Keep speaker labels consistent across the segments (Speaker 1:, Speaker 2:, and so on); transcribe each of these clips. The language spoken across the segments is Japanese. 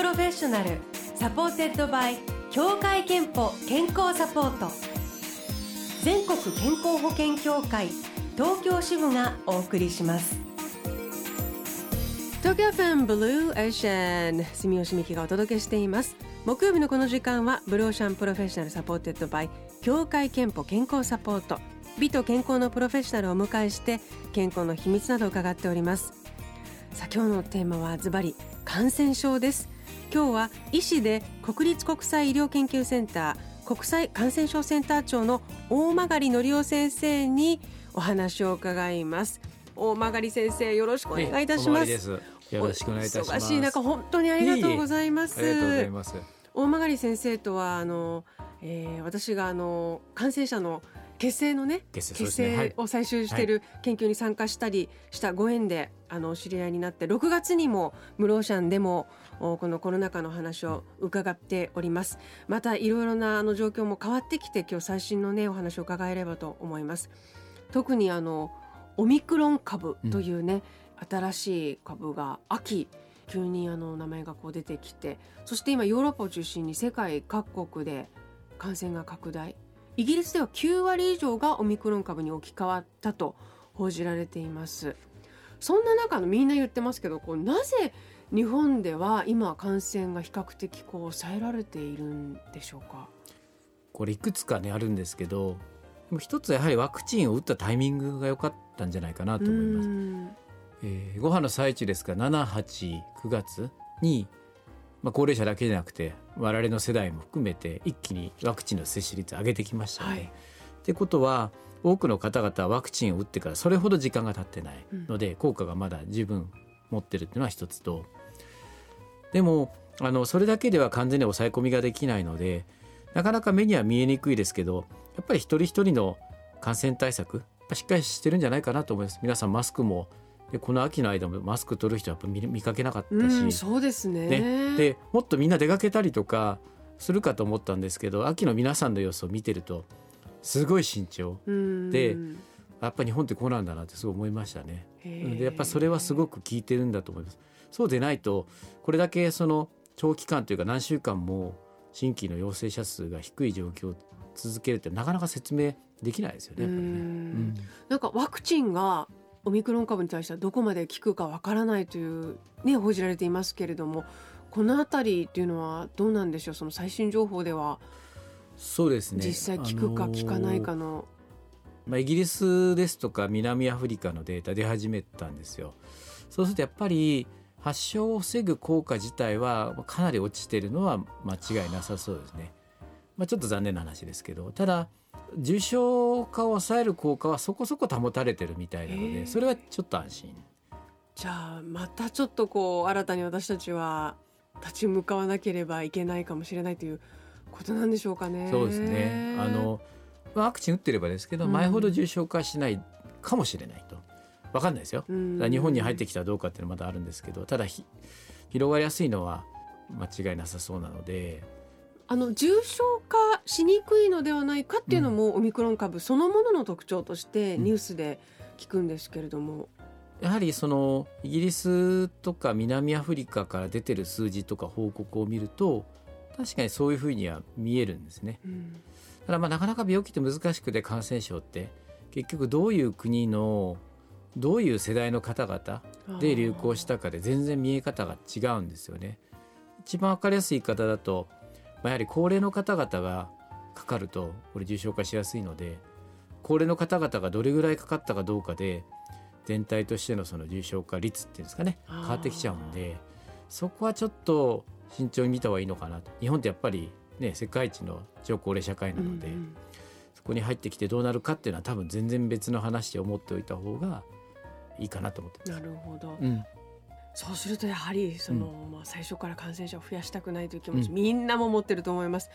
Speaker 1: プロフェッショナル supported by 協会けんぽ健康サポート。全国健康保険協会東京支部がお送りします。東京 FMブルーオーシャン住吉美紀がお届けしています。木曜日のこの時間はブルーオーシャンプロフェッショナル supported by 協会けんぽ健康サポート。美と健康のプロフェッショナルをお迎えして健康の秘密などを伺っております。さあ今日のテーマはズバリ感染症です。今日は医師で国立国際医療研究センター国際感染症センター長の大曲則夫先生にお話を伺います。大曲先生よろしくお願いいたします、
Speaker 2: よろしくお願いいたします。
Speaker 1: 忙しい中本当にありがとうございます。
Speaker 2: ありがとうございます。
Speaker 1: 大曲先生とはあの、えー、私があの感染者の血清のね血清を採集してい。る研究に参加したりしたご縁で、あの知り合いになって6月にもムローシャンでもこのコロナ禍の話を伺っております。またいろいろなあの状況も変わってきて今日最新のねお話を伺えればと思います。特にあのオミクロン株というね、うん、新しい株が秋急にあの名前がこう出てきてそして今ヨーロッパを中心に世界各国で感染が拡大。イギリスでは9割以上がオミクロン株に置き換わったと報じられています。そんな中のみんな言ってますけどこうなぜ日本では今感染が比較的こう抑えられているんでしょうか？
Speaker 2: これいくつかねあるんですけど一つやはりワクチンを打ったタイミングが良かったんじゃないかなと思います。えー、5波の最中ですか？ら789月にまあ、高齢者だけじゃなくて我々の世代も含めて一気にワクチンの接種率上げてきましたね。はい、ってことは多くの方々はワクチンを打ってからそれほど時間が経ってないので、効果がまだ十分持ってるっていうのは一つとでもあのそれだけでは完全に抑え込みができないのでなかなか目には見えにくいですけどやっぱり一人一人の感染対策しっかりしてるんじゃないかなと思います。皆さんマスクもでこの秋の間もマスク取る人はやっぱ見見かけなかったし、う
Speaker 1: ん、そうですね。
Speaker 2: ね。でもっとみんな出かけたりとかするかと思ったんですけど秋の皆さんの様子を見てるとすごい慎重。でやっぱ日本ってこうなんだなってすごい思いましたね。でやっぱそれはすごく効いてるんだと思います。そうでないとこれだけその長期間というか何週間も新規の陽性者数が低い状況を続けるってなかなか説明できないですよね。ねうん、
Speaker 1: なんかワクチンがオミクロン株に対してはどこまで効くかわからないというね報じられていますけれどもこの辺りっていうのはどうなんでしょう？その最新情報では
Speaker 2: そうですね
Speaker 1: 実際効くか効かないかの、
Speaker 2: まあ、イギリスですとか南アフリカのデータ出始めたんですよ。そうするとやっぱり発症を防ぐ効果自体はかなり落ちてるのは間違いなさそうですね。まあ、ちょっと残念な話ですけどただ重症化を抑える効果はそこそこ保たれてるみたいなのでそれはちょっと安心。
Speaker 1: じゃあまたちょっとこう新たに私たちは立ち向かわなければいけないかもしれないということなんでしょうかね。
Speaker 2: そうですねあのワクチン打ってればですけど、前ほど重症化しないかもしれないと分かんないですよ。日本に入ってきたらどうかっていうのはまだあるんですけどただ広がりやすいのは間違いなさそうなので
Speaker 1: あの重症化しにくいのではないかっていうのも、オミクロン株そのものの特徴としてニュースで聞くんですけれども。
Speaker 2: やはりそのイギリスとか南アフリカから出てる数字とか報告を見ると確かにそういうふうには見えるんですね。うん、ただまあなかなか病気って難しくて感染症って結局どういう国のどういう世代の方々で流行したかで全然見え方が違うんですよね。一番わかりやすい方だとまあ、やはり高齢の方々がかかるとこれ重症化しやすいので高齢の方々がどれぐらいかかったかどうかで全体としてのその重症化率っていうんですかね変わってきちゃうんでそこはちょっと慎重に見た方がいいのかなと。日本ってやっぱりね世界一の超高齢社会なので、うんうん、そこに入ってきてどうなるかっていうのは多分全然別の話で思っておいた方がいいかなと思って
Speaker 1: なるほど、うん。そうするとやはりその、うん、まあ、最初から感染者を増やしたくないという気持ち、うん、みんなも持ってると思います。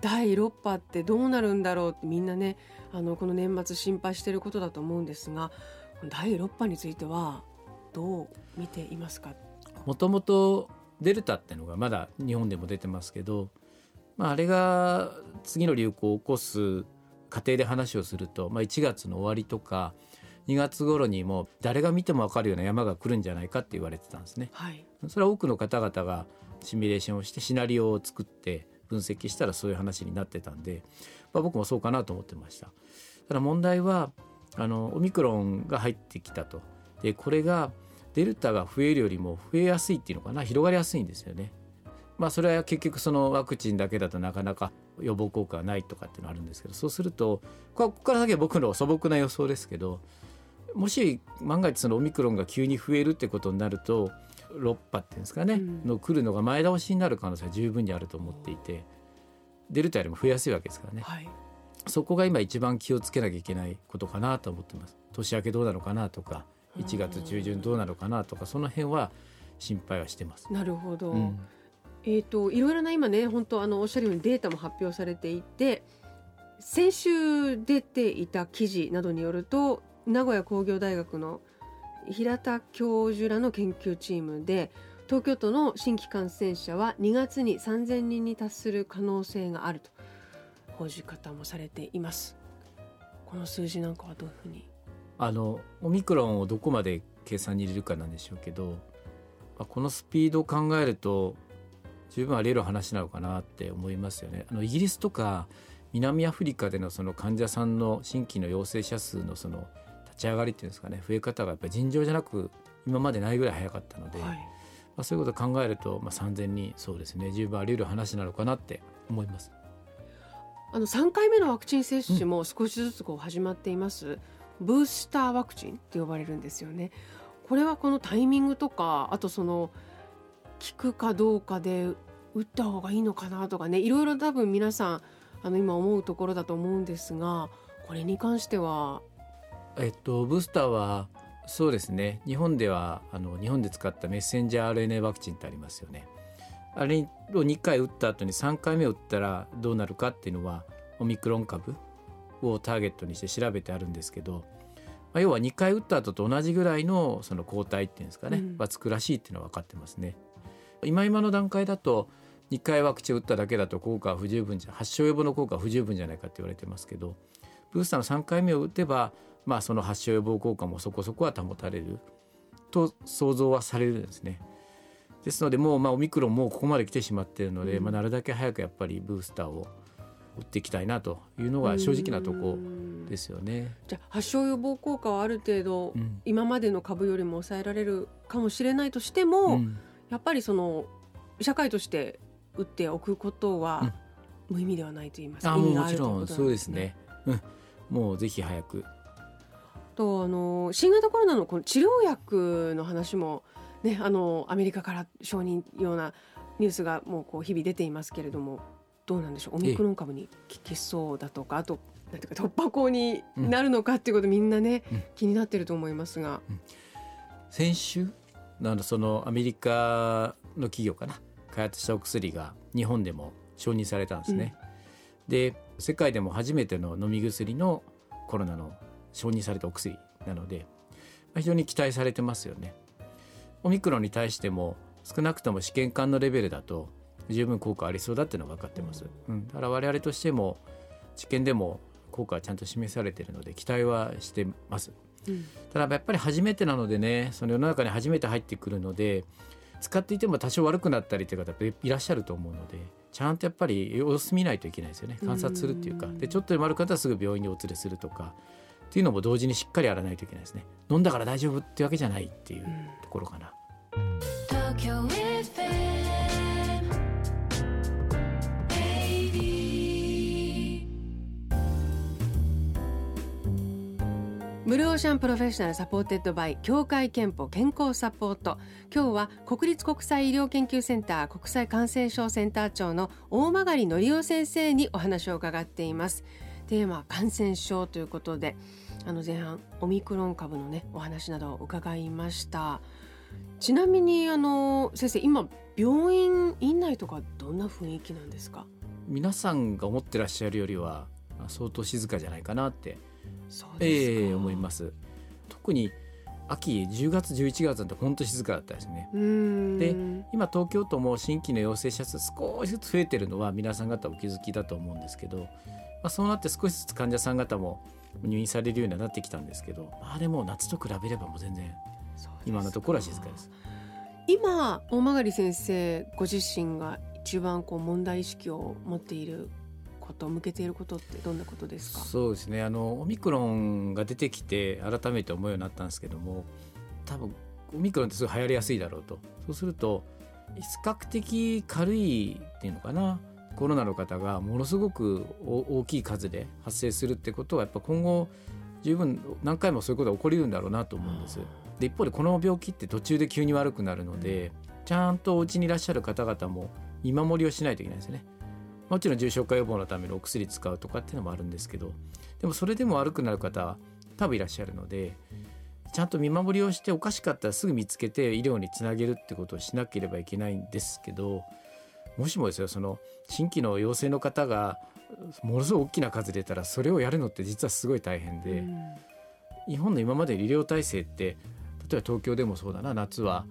Speaker 1: 第6波ってどうなるんだろうってみんなねあのこの年末心配していることだと思うんですが第6波についてはどう見ていますか？
Speaker 2: もともとデルタっていうのがまだ日本でも出てますけど、まあ、あれが次の流行を起こす過程で話をすると、まあ、1月の終わりとか2月頃にも誰が見ても分かるような山が来るんじゃないかって言われてたんですね。はい、それは多くの方々がシミュレーションをしてシナリオを作って分析したらそういう話になってたんで、まあ、僕もそうかなと思ってました。ただ問題はあのオミクロンが入ってきたとでこれがデルタが増えるよりも増えやすいっていうのかな？広がりやすいんですよね。まあそれは結局そのワクチンだけだとなかなか予防効果がないとかっていうのあるんですけどそうするとここから先は僕の素朴な予想ですけどもし万が一そのオミクロンが急に増えるってことになると6波っていうんですかね、うん、の来るのが前倒しになる可能性は十分にあると思っていてデルタよりも増えやすいわけですからね、はい、そこが今一番気をつけなきゃいけないことかなと思ってます。年明けどうなのかなとか1月中旬どうなのかなとかその辺は心配はしてます。
Speaker 1: なるほど、うん、えーと、いろいろな今ね本当あのおっしゃるようにデータも発表されていて先週出ていた記事などによると名古屋工業大学の平田教授らの研究チームで東京都の新規感染者は2月に3000人に達する可能性があると報じ方もされています。この数字なんかはどういうふうに？
Speaker 2: あのオミクロンをどこまで計算に入れるかなんでしょうけどこのスピードを考えると十分あり得る話なのかなって思いますよね。あのイギリスとか南アフリカでのその患者さんの新規の陽性者数のその立ち上がりっていうんですかね増え方がやっぱり尋常じゃなく今までないぐらい早かったので、はい、まあ、そういうことを考えると、まあ、3,000人そうですね十分あり得る話なのかなって思います。
Speaker 1: あの3回目のワクチン接種も少しずつこう始まっています、うん、ブースターワクチンって呼ばれるんですよね。これはこのタイミングとかあとその効くかどうかで打った方がいいのかなとかねいろいろ多分皆さんあの今思うところだと思うんですがこれに関しては
Speaker 2: えっとブースターはそうですね。日本ではあの日本で使ったメッセンジャー RNA ワクチンってありますよね。あれを2回打った後に3回目打ったらどうなるかっていうのはオミクロン株をターゲットにして調べてあるんですけど、まあ、要は2回打った後と同じぐらいのその抗体っていうんですかね、うん、はつくらしいっていうのは分かってますね。今今の段階だと2回ワクチン打っただけだと効果は不十分じゃ発症予防の効果は不十分じゃないかって言われてますけどブースターの3回目を打てば、まあ、その発症予防効果もそこそこは保たれる。と想像はされるんですね。ですのでもうまあオミクロンもここまで来てしまっているので、うん、まあ、なるだけ早くやっぱりブースターを打っていきたいなというのが正直なとこですよね。
Speaker 1: じゃあ発症予防効果はある程度、うん、今までの株よりも抑えられるかもしれないとしても、うん、やっぱりその社会として打っておくことは無意味ではないと言いますか、
Speaker 2: うん、もちろんそうですね、うん、もうぜひ早く
Speaker 1: とあの新型コロナのこの治療薬の話もねあのアメリカから承認ようなニュースがもうこう日々出ていますけれどもどうなんでしょう？オミクロン株に効きそうだとかあとなんていうか突破口になるのかっていうこと、みんなね、うん、気になってると思いますが、うん、
Speaker 2: 先週なのそのアメリカの企業かな開発したお薬が日本でも承認されたんですね。うん、で世界でも初めての飲み薬のコロナの承認されたお薬なので、まあ、非常に期待されてますよね。オミクロンに対しても少なくとも試験管のレベルだと十分効果ありそうだっていうのは分かってます。うん、だから我々としても治験でも効果はちゃんと示されているので期待はしてます。うん、ただやっぱり初めてなのでねその世の中に初めて入ってくるので使っていても多少悪くなったりという方いらっしゃると思うのでちゃんとやっぱり様子見ないといけないですよね観察するっていうかでちょっと悪かったらすぐ病院にお連れするとかっていうのも同時にしっかりやらないといけないですね。飲んだから大丈夫ってわけじゃないっていうところかな。
Speaker 1: ブルーオーシャンプロフェッショナル supported by 協会けんぽ健康サポート。今日は国立国際医療研究センター国際感染症センター長の大曲則夫先生にお話を伺っていますテーマは感染症ということであの前半オミクロン株のねお話などを伺いました。ちなみにあの先生今病院院内とかどんな雰囲気なんですか？
Speaker 2: 皆さんが思ってらっしゃるよりは相当静かじゃないかなって
Speaker 1: そうですえ
Speaker 2: ー、思います。特に秋10月11月なんて本当静かだったですね。で今東京都も新規の陽性者数少しずつ増えてるのは皆さん方お気づきだと思うんですけど、まあ、そうなって少しずつ患者さん方も入院されるようになってきたんですけどまあでも夏と比べればもう全然今のところは静かです。
Speaker 1: 今大曲先生ご自身が一番こう問題意識を持っていること向けていることってどんなことですか？
Speaker 2: そうですね。あのオミクロンが出てきて改めて思うようになったんですけども多分オミクロンってすごい流行りやすいだろうと。そうすると比較的軽いっていうのかなコロナの方がものすごく大きい数で発生するってことはやっぱ今後十分何回もそういうことが起こりうるんだろうなと思うんです。で一方でこの病気って途中で急に悪くなるのでちゃんとお家にいらっしゃる方々も見守りをしないといけないですね。もちろん重症化予防のためのお薬使うとかっていうのもあるんですけどでもそれでも悪くなる方は多分いらっしゃるのでちゃんと見守りをしておかしかったらすぐ見つけて医療につなげるってことをしなければいけないんですけどもしもですよその新規の陽性の方がものすごい大きな数出たらそれをやるのって実はすごい大変で、うん、日本の今までの医療体制って例えば東京でもそうだな夏は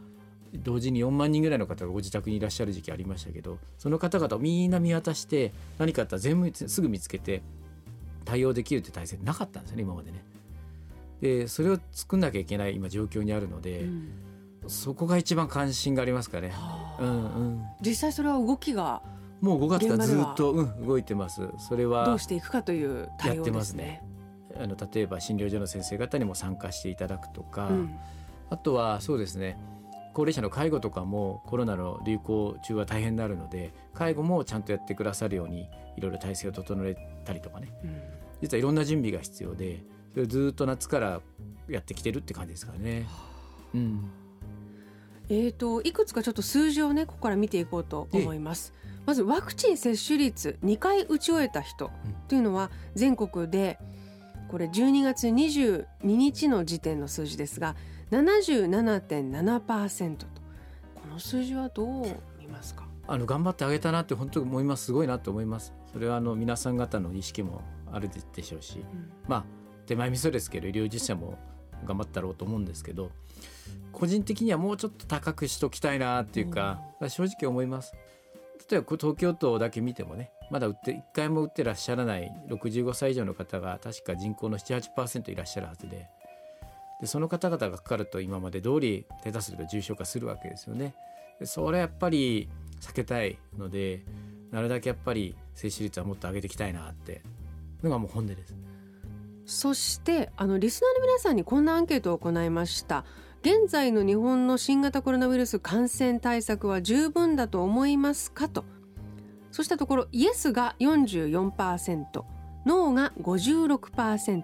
Speaker 2: 同時に4万人ぐらいの方がご自宅にいらっしゃる時期ありましたけどその方々をみんな見渡して何かあったら全部すぐ見つけて対応できるって体制なかったんですよね今までね。でそれを作んなきゃいけない今状況にあるので、うんそこが一番関心がありますかね。うんう
Speaker 1: ん、実際それは動きが
Speaker 2: もう5月からずっと、うん、動いてます。それは
Speaker 1: どうしていくかという対応ですね。
Speaker 2: あの例えば診療所の先生方にも参加していただくとか、うん、あとはそうですね。高齢者の介護とかもコロナの流行中は大変になるので介護もちゃんとやってくださるようにいろいろ体制を整えたりとかね、うん、実はいろんな準備が必要でそれずっと夏からやってきてるって感じですからね。うん
Speaker 1: えーと、いくつかちょっと数字をねここから見ていこうと思います。まずワクチン接種率2回打ち終えた人というのは全国でこれ12月22日の時点の数字ですが77.7%と。この数字はどう見ますか？
Speaker 2: あの頑張ってあげたなって本当に思います。すごいなと思います。それはあの皆さん方の意識もあるでしょうし、うん、まあ手前味噌ですけど医療従事者も頑張ったろうと思うんですけど個人的にはもうちょっと高くしときたいなっていうか、うん、正直思います。例えば東京都だけ見てもねまだ打って1回も打ってらっしゃらない65歳以上の方が確か人口の78%いらっしゃるはずででその方々がかかると今まで通り手助けが重症化するわけですよね。でそれはやっぱり避けたいのでなるだけやっぱり接種率はもっと上げていきたいなってのがもう本音です。
Speaker 1: そしてあのリスナーの皆さんにこんなアンケートを行いました。現在の日本の新型コロナウイルス感染対策は十分だと思いますかと。そうしたところイエスが44%ノーが56%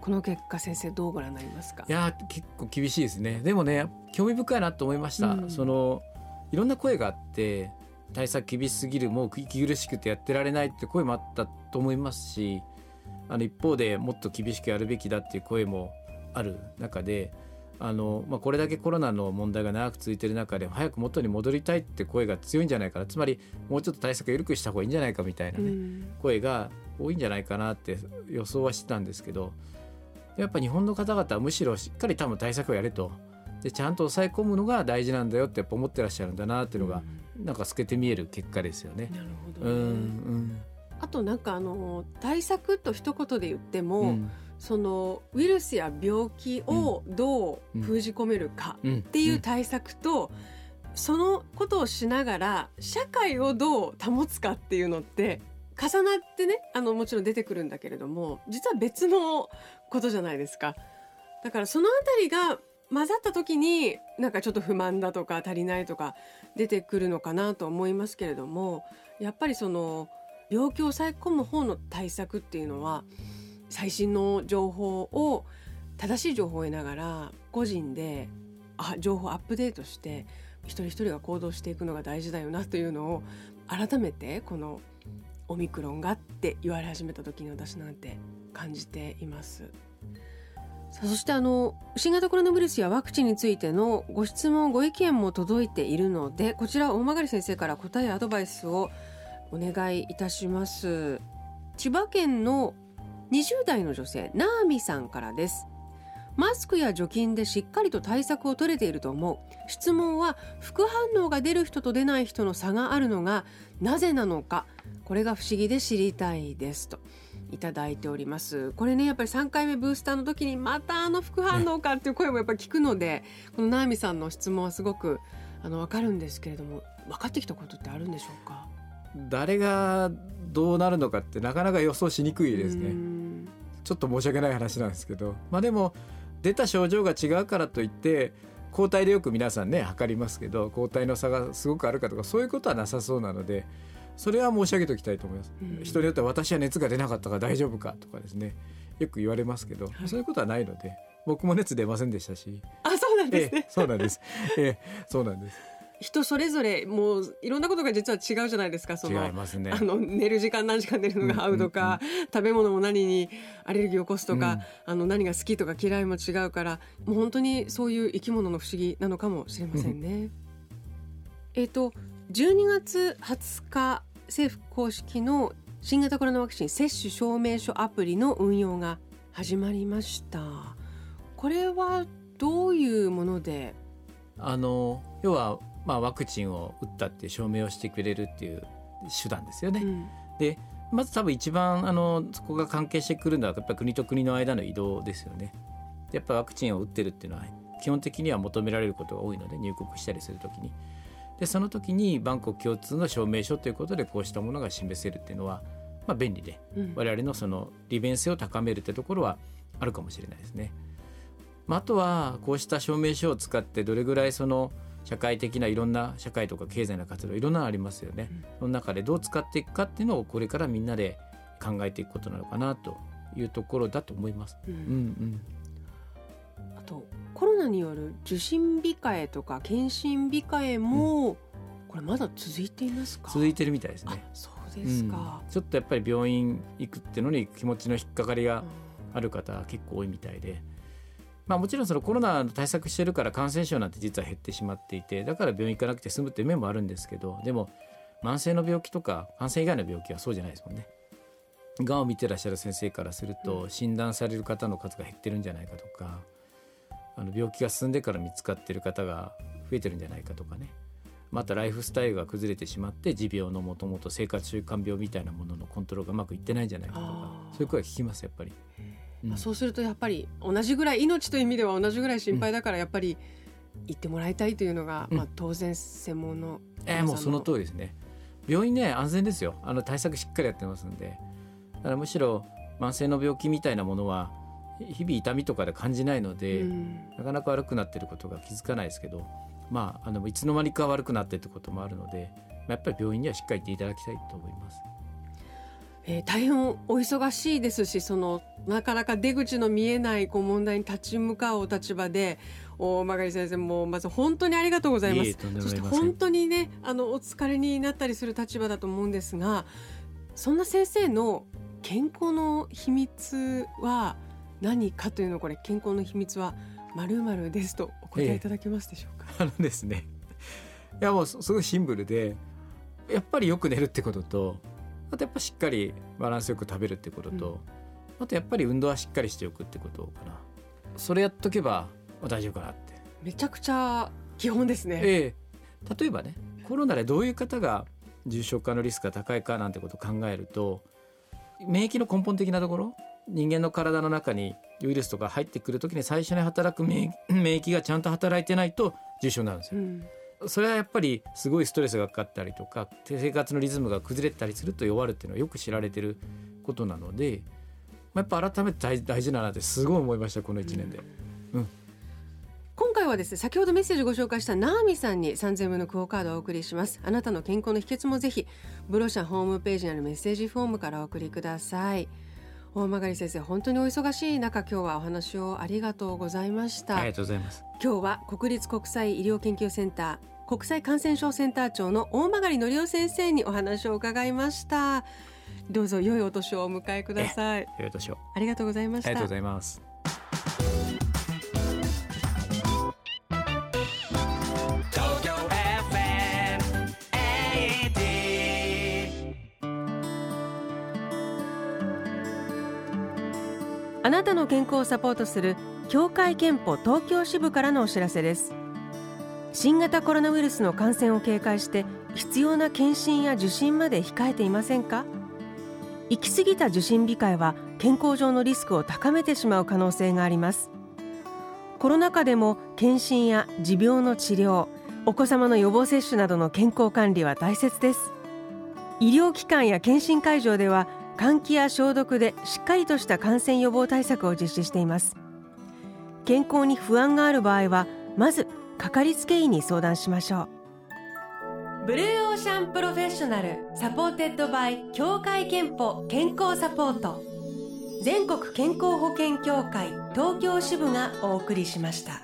Speaker 1: この結果先生どうご覧になりますか？
Speaker 2: いや結構厳しいですね。でもね興味深いなと思いました、うん、そのいろんな声があって対策厳しすぎるもう息苦しくてやってられないって声もあったと思いますしあの一方でもっと厳しくやるべきだっていう声もある中であの、まあ、これだけコロナの問題が長く続いている中で早く元に戻りたいって声が強いんじゃないかな。つまりもうちょっと対策緩くした方がいいんじゃないかみたいなね、うん、声が多いんじゃないかなって予想はしてたんですけどやっぱ日本の方々はむしろしっかり多分対策をやれと。でちゃんと抑え込むのが大事なんだよってやっぱ思ってらっしゃるんだなっていうのが、うん、なんか透けて見える結果ですよね。
Speaker 1: なるほど、ね、うんうんあとなんかあの対策と一言で言っても、うん、そのウイルスや病気をどう封じ込めるかっていう対策と、そのことをしながら社会をどう保つかっていうのって重なってねあのもちろん出てくるんだけれども実は別のことじゃないですか。だからそのあたりが混ざった時になんかちょっと不満だとか足りないとか出てくるのかなと思いますけれどもやっぱりその病気を抑え込む方の対策っていうのは最新の情報を正しい情報を得ながら個人であ情報アップデートして一人一人が行動していくのが大事だよなというのを改めてこのオミクロンがって言われ始めた時に私なんて感じています。そしてあの新型コロナウイルスやワクチンについてのご質問ご意見も届いているのでこちら大曲先生から答えアドバイスをお願いいたします。千葉県の20代の女性ナーミさんからです。マスクや除菌でしっかりと対策を取れていると思う。質問は副反応が出る人と出ない人の差があるのがなぜなのか。これが不思議で知りたいですと。いただいております。これねやっぱり3回目ブースターの時にまたあの副反応かっていう声もやっぱり聞くのでこのナーミさんの質問はすごくあの分かるんですけれども分かってきたことってあるんでしょうか？
Speaker 2: 誰がどうなるのかってなかなか予想しにくいですね。ちょっと申し訳ない話なんですけど。まあでも出た症状が違うからといって抗体でよく皆さんね測りますけど抗体の差がすごくあるかとかそういうことはなさそうなのでそれは申し上げておきたいと思います、うん、人によっては私は熱が出なかったから大丈夫かとかですね。よく言われますけど、はい、そういうことはないので僕も熱出ませんでしたし。
Speaker 1: あそうなんですね、
Speaker 2: えそうなんです、えそうなんです
Speaker 1: 人それぞれもういろんなことが実は違うじゃないですか
Speaker 2: その違いますね。
Speaker 1: あの寝る時間何時間寝るのが合うとか、食べ物も何にアレルギーを起こすとか、うん、あの何が好きとか嫌いも違うからもう本当にそういう生き物の不思議なのかもしれませんね。えっと12月20日政府公式の新型コロナワクチン接種証明書アプリの運用が始まりました。これはどういうもので？
Speaker 2: あの要は、まあ、ワクチンを打ったって証明をしてくれるっていう手段ですよね。うん、でまず多分一番あのそこが関係してくるのはやっぱ国と国の間の移動ですよね。やっぱワクチンを打ってるっていうのは基本的には求められることが多いので入国したりする時に。でその時にバンコク共通の証明書ということでこうしたものが示せるっていうのは、まあ、便利で、うん、我々のその利便性を高めるってところはあるかもしれないですね。まあ、あとはこうした証明書を使ってどれぐらいその社会的ないろんな社会とか経済の活動いろんなのありますよね、うん、その中でどう使っていくかっていうのをこれからみんなで考えていくことなのかなというところだと思います。うん、うんうん。
Speaker 1: あとコロナによる受診控えとか検診控えも、うん、これまだ続いていますか？
Speaker 2: 続いてるみたいですね。
Speaker 1: そうですか、
Speaker 2: ちょっとやっぱり病院行くっていうのに気持ちの引っかかりがある方結構多いみたいで。まあ、もちろんそのコロナの対策してるから感染症なんて実は減ってしまっていてだから病院行かなくて済むっていう面もあるんですけどでも慢性の病気とか感染以外の病気はそうじゃないですもんね。がんを見てらっしゃる先生からすると診断される方の数が減ってるんじゃないかとかあの病気が進んでから見つかってる方が増えてるんじゃないかとかねまたライフスタイルが崩れてしまって持病のもともと生活習慣病みたいなもののコントロールがうまくいってないんじゃないかとかそういう声が聞きますやっぱり。
Speaker 1: まあ、そうするとやっぱり同じぐらい命という意味では同じぐらい心配だからやっぱり行ってもらいたいというのが、まあ、当然専門の
Speaker 2: えー、もうその通りですね。病院ね安全ですよ。あの対策しっかりやってますんで。だからむしろ慢性の病気みたいなものは日々痛みとかで感じないので、うん、なかなか悪くなってることが気づかないですけどまああのいつの間にか悪くなってってこともあるので、まあ、やっぱり病院にはしっかり行っていただきたいと思います。
Speaker 1: えー、大変お忙しいですしそのなかなか出口の見えないこう問題に立ち向かうお立場で大曲先生もまず本当にありがとうございます。そして本当にねあのお疲れになったりする立場だと思うんですがそんな先生の健康の秘密は何かというのこれ健康の秘密はまるまるですとお答えいただけますでしょうか、
Speaker 2: ええ、あのですね。いやもうすごいシンプルでやっぱりよく寝るってこととあとやっぱしっかりバランスよく食べるってことと、うん、あとやっぱり運動はしっかりしておくってことかな。それやっとけば大丈夫かなって。
Speaker 1: めちゃくちゃ基本ですね、
Speaker 2: ええ、例えばねコロナでどういう方が重症化のリスクが高いかなんてことを考えると免疫の根本的なところ人間の体の中にウイルスとか入ってくる時に最初に働く免疫がちゃんと働いてないと重症になるんですよ。うんそれはやっぱりすごいストレスがかかったりとか生活のリズムが崩れたりすると弱るっていうのはよく知られてることなので、まあ、やっぱ改めて大事だなってすごい思いましたこの1年で。うん、
Speaker 1: 今回はですね先ほどメッセージご紹介したナーミさんに3000分のクオカードをお送りします。あなたの健康の秘訣もぜひブロシャホームページにあるメッセージフォームからお送りください。大曲先生本当にお忙しい中今日はお話をありがとうございました。
Speaker 2: ありがとうございます。
Speaker 1: 今日は国立国際医療研究センター国際感染症センター長の大曲則夫先生にお話を伺いました。どうぞ良いお年をお迎えください。
Speaker 2: 良いお年を。
Speaker 1: ありがとうございました。
Speaker 2: ありがとうございます。
Speaker 1: あなたの健康をサポートする協会憲法東京支部からのお知らせです新型コロナウイルスの感染を警戒して必要な検診や受診まで控えていませんか？行き過ぎた受診控えは健康上のリスクを高めてしまう可能性があります。コロナ禍でも検診や持病の治療お子様の予防接種などの健康管理は大切です。医療機関や検診会場では換気や消毒でしっかりとした感染予防対策を実施しています。健康に不安がある場合はまずかかりつけ医に相談しましょうブルーオーシャンプロフェッショナル supported by 協会けんぽ健康サポート全国健康保険協会東京支部がお送りしました。